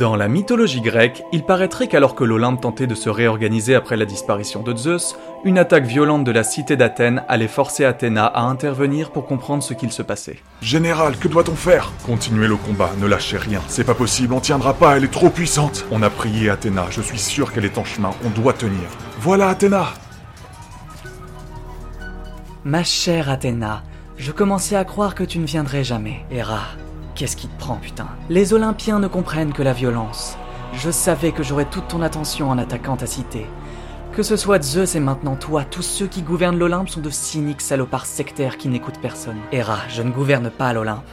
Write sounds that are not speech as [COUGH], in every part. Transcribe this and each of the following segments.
Dans la mythologie grecque, il paraîtrait qu'alors que l'Olympe tentait de se réorganiser après la disparition de Zeus, une attaque violente de la cité d'Athènes allait forcer Athéna à intervenir pour comprendre ce qu'il se passait. Général, que doit-on faire? Continuez le combat, ne lâchez rien. C'est pas possible, on tiendra pas, elle est trop puissante. On a prié Athéna, je suis sûr qu'elle est en chemin, on doit tenir. Voilà Athéna Ma chère Athéna, je commençais à croire que tu ne viendrais jamais. Héra, Qu'est-ce qui te prend, putain Les Olympiens ne comprennent que la violence. Je savais que j'aurais toute ton attention en attaquant ta cité. Que ce soit Zeus et maintenant toi, tous ceux qui gouvernent l'Olympe sont de cyniques salopards sectaires qui n'écoutent personne. Hera, je ne gouverne pas l'Olympe.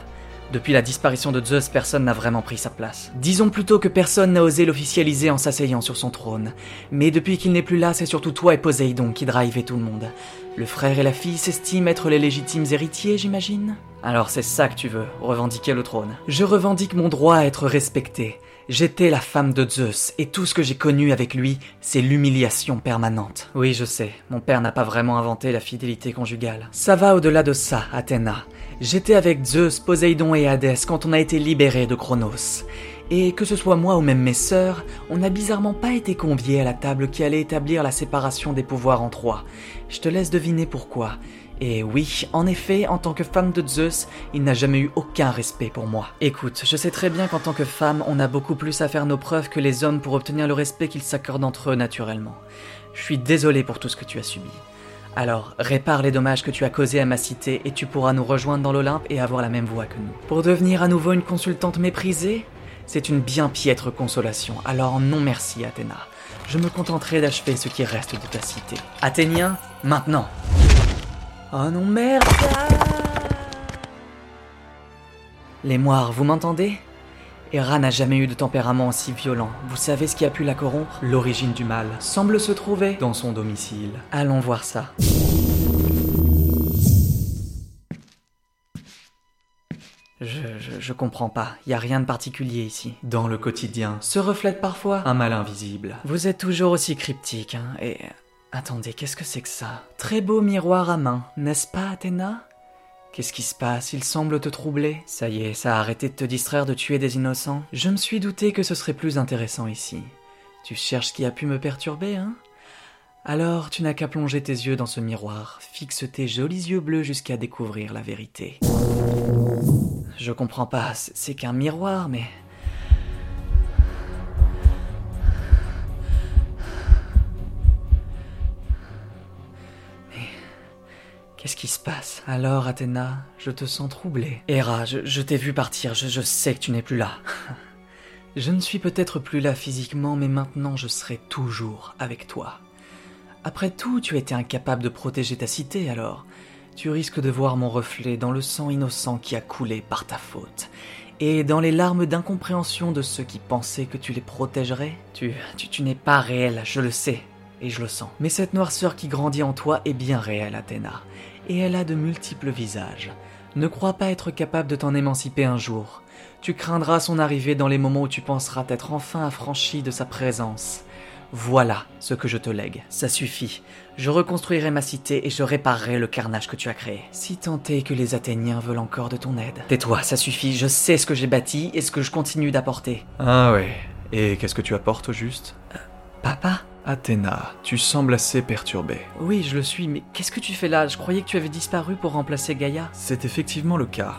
Depuis la disparition de Zeus, personne n'a vraiment pris sa place. Disons plutôt que personne n'a osé l'officialiser en s'asseyant sur son trône. Mais depuis qu'il n'est plus là, c'est surtout toi et Poséidon qui drivez tout le monde. Le frère et la fille s'estiment être les légitimes héritiers, j'imagine? Alors c'est ça que tu veux, revendiquer le trône? Je revendique mon droit à être respecté. J'étais la femme de Zeus, et tout ce que j'ai connu avec lui, c'est l'humiliation permanente. Oui, je sais, mon père n'a pas vraiment inventé la fidélité conjugale. Ça va au-delà de ça, Athéna. J'étais avec Zeus, Poséidon et Hadès quand on a été libérés de Chronos. Et que ce soit moi ou même mes sœurs, on n'a bizarrement pas été conviés à la table qui allait établir la séparation des pouvoirs en trois. Je te laisse deviner pourquoi. Et oui, en effet, en tant que femme de Zeus, il n'a jamais eu aucun respect pour moi. Écoute, je sais très bien qu'en tant que femme, on a beaucoup plus à faire nos preuves que les hommes pour obtenir le respect qu'ils s'accordent entre eux naturellement. Je suis désolé pour tout ce que tu as subi. Alors, répare les dommages que tu as causés à ma cité et tu pourras nous rejoindre dans l'Olympe et avoir la même voix que nous. Pour devenir à nouveau une consultante méprisée C'est une bien piètre consolation, alors non merci Athéna. Je me contenterai d'achever ce qui reste de ta cité. Athénien, maintenant Oh non merde Les moires, vous m'entendez? Hera n'a jamais eu de tempérament aussi violent. Vous savez ce qui a pu la corrompre? L'origine du mal semble se trouver dans son domicile. Allons voir ça. Je, je, comprends pas, y a rien de particulier ici. Dans le quotidien, se reflète parfois un mal invisible. Vous êtes toujours aussi cryptique, hein, et... Attendez, qu'est-ce que c'est que ça? Très beau miroir à main, n'est-ce pas, Athéna? Qu'est-ce qui se passe? Il semble te troubler. Ça y est, ça a arrêté de te distraire de tuer des innocents. Je me suis douté que ce serait plus intéressant ici. Tu cherches qui a pu me perturber, hein? Alors, tu n'as qu'à plonger tes yeux dans ce miroir. Fixe tes jolis yeux bleus jusqu'à découvrir la vérité. Je comprends pas, c'est qu'un miroir, mais... Qu'est-ce qui se passe? Alors, Athéna, je te sens troublée. Héra, je, t'ai vu partir, je, je sais que tu n'es plus là. [LAUGHS] je ne suis peut-être plus là physiquement, mais maintenant je serai toujours avec toi. Après tout, tu étais incapable de protéger ta cité, alors tu risques de voir mon reflet dans le sang innocent qui a coulé par ta faute. Et dans les larmes d'incompréhension de ceux qui pensaient que tu les protégerais, tu, tu, tu n'es pas réel, je le sais, et je le sens. Mais cette noirceur qui grandit en toi est bien réelle, Athéna, et elle a de multiples visages. Ne crois pas être capable de t'en émanciper un jour. Tu craindras son arrivée dans les moments où tu penseras t'être enfin affranchi de sa présence. Voilà ce que je te lègue. Ça suffit. Je reconstruirai ma cité et je réparerai le carnage que tu as créé. Si tant est que les Athéniens veulent encore de ton aide. Tais-toi, ça suffit. Je sais ce que j'ai bâti et ce que je continue d'apporter. Ah ouais. Et qu'est-ce que tu apportes au juste? Papa? Athéna, tu sembles assez perturbée. Oui, je le suis, mais qu'est-ce que tu fais là? Je croyais que tu avais disparu pour remplacer Gaïa. C'est effectivement le cas.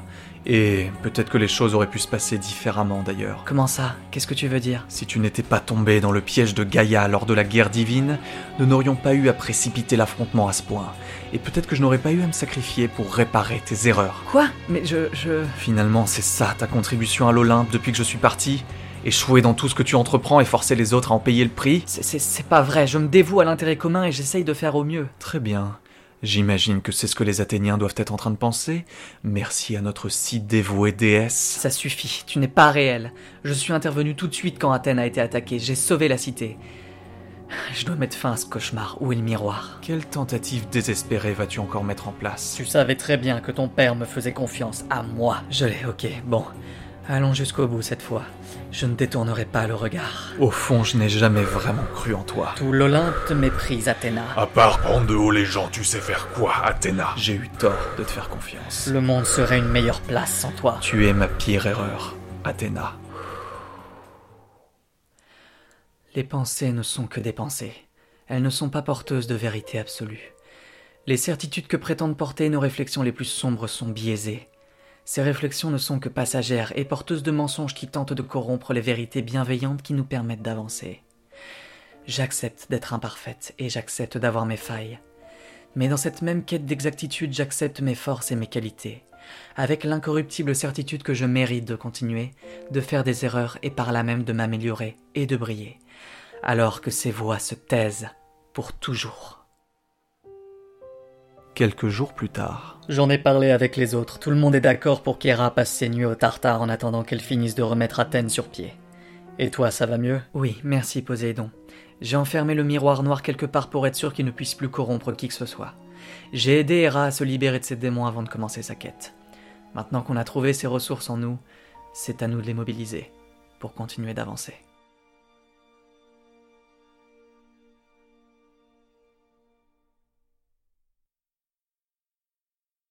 Et peut-être que les choses auraient pu se passer différemment d'ailleurs. Comment ça? Qu'est-ce que tu veux dire? Si tu n'étais pas tombé dans le piège de Gaïa lors de la guerre divine, nous n'aurions pas eu à précipiter l'affrontement à ce point. Et peut-être que je n'aurais pas eu à me sacrifier pour réparer tes erreurs. Quoi? Mais je... je... Finalement, c'est ça ta contribution à l'Olympe depuis que je suis parti? Échouer dans tout ce que tu entreprends et forcer les autres à en payer le prix C'est- pas vrai, je me dévoue à l'intérêt commun et j'essaye de faire au mieux. Très bien. J'imagine que c'est ce que les Athéniens doivent être en train de penser. Merci à notre si dévouée déesse. Ça suffit, tu n'es pas réel. Je suis intervenu tout de suite quand Athènes a été attaquée, j'ai sauvé la cité. Je dois mettre fin à ce cauchemar. Où est le miroir? Quelle tentative désespérée vas-tu encore mettre en place? Tu savais très bien que ton père me faisait confiance, à moi. Je l'ai, ok, bon. Allons jusqu'au bout cette fois. Je ne détournerai pas le regard. Au fond, je n'ai jamais vraiment cru en toi. Tout l'Olympe te méprise, Athéna. À part prendre de haut les gens, tu sais faire quoi, Athéna? J'ai eu tort de te faire confiance. Le monde serait une meilleure place sans toi. Tu es ma pire erreur, Athéna. Les pensées ne sont que des pensées. Elles ne sont pas porteuses de vérité absolue. Les certitudes que prétendent porter nos réflexions les plus sombres sont biaisées. Ces réflexions ne sont que passagères et porteuses de mensonges qui tentent de corrompre les vérités bienveillantes qui nous permettent d'avancer. J'accepte d'être imparfaite et j'accepte d'avoir mes failles. Mais dans cette même quête d'exactitude, j'accepte mes forces et mes qualités, avec l'incorruptible certitude que je mérite de continuer, de faire des erreurs et par là même de m'améliorer et de briller, alors que ces voix se taisent pour toujours. Quelques jours plus tard. J'en ai parlé avec les autres. Tout le monde est d'accord pour qu'Hera passe ses nuits au tartare en attendant qu'elle finisse de remettre Athènes sur pied. Et toi, ça va mieux? Oui, merci Poséidon. J'ai enfermé le miroir noir quelque part pour être sûr qu'il ne puisse plus corrompre qui que ce soit. J'ai aidé Hera à se libérer de ses démons avant de commencer sa quête. Maintenant qu'on a trouvé ses ressources en nous, c'est à nous de les mobiliser pour continuer d'avancer.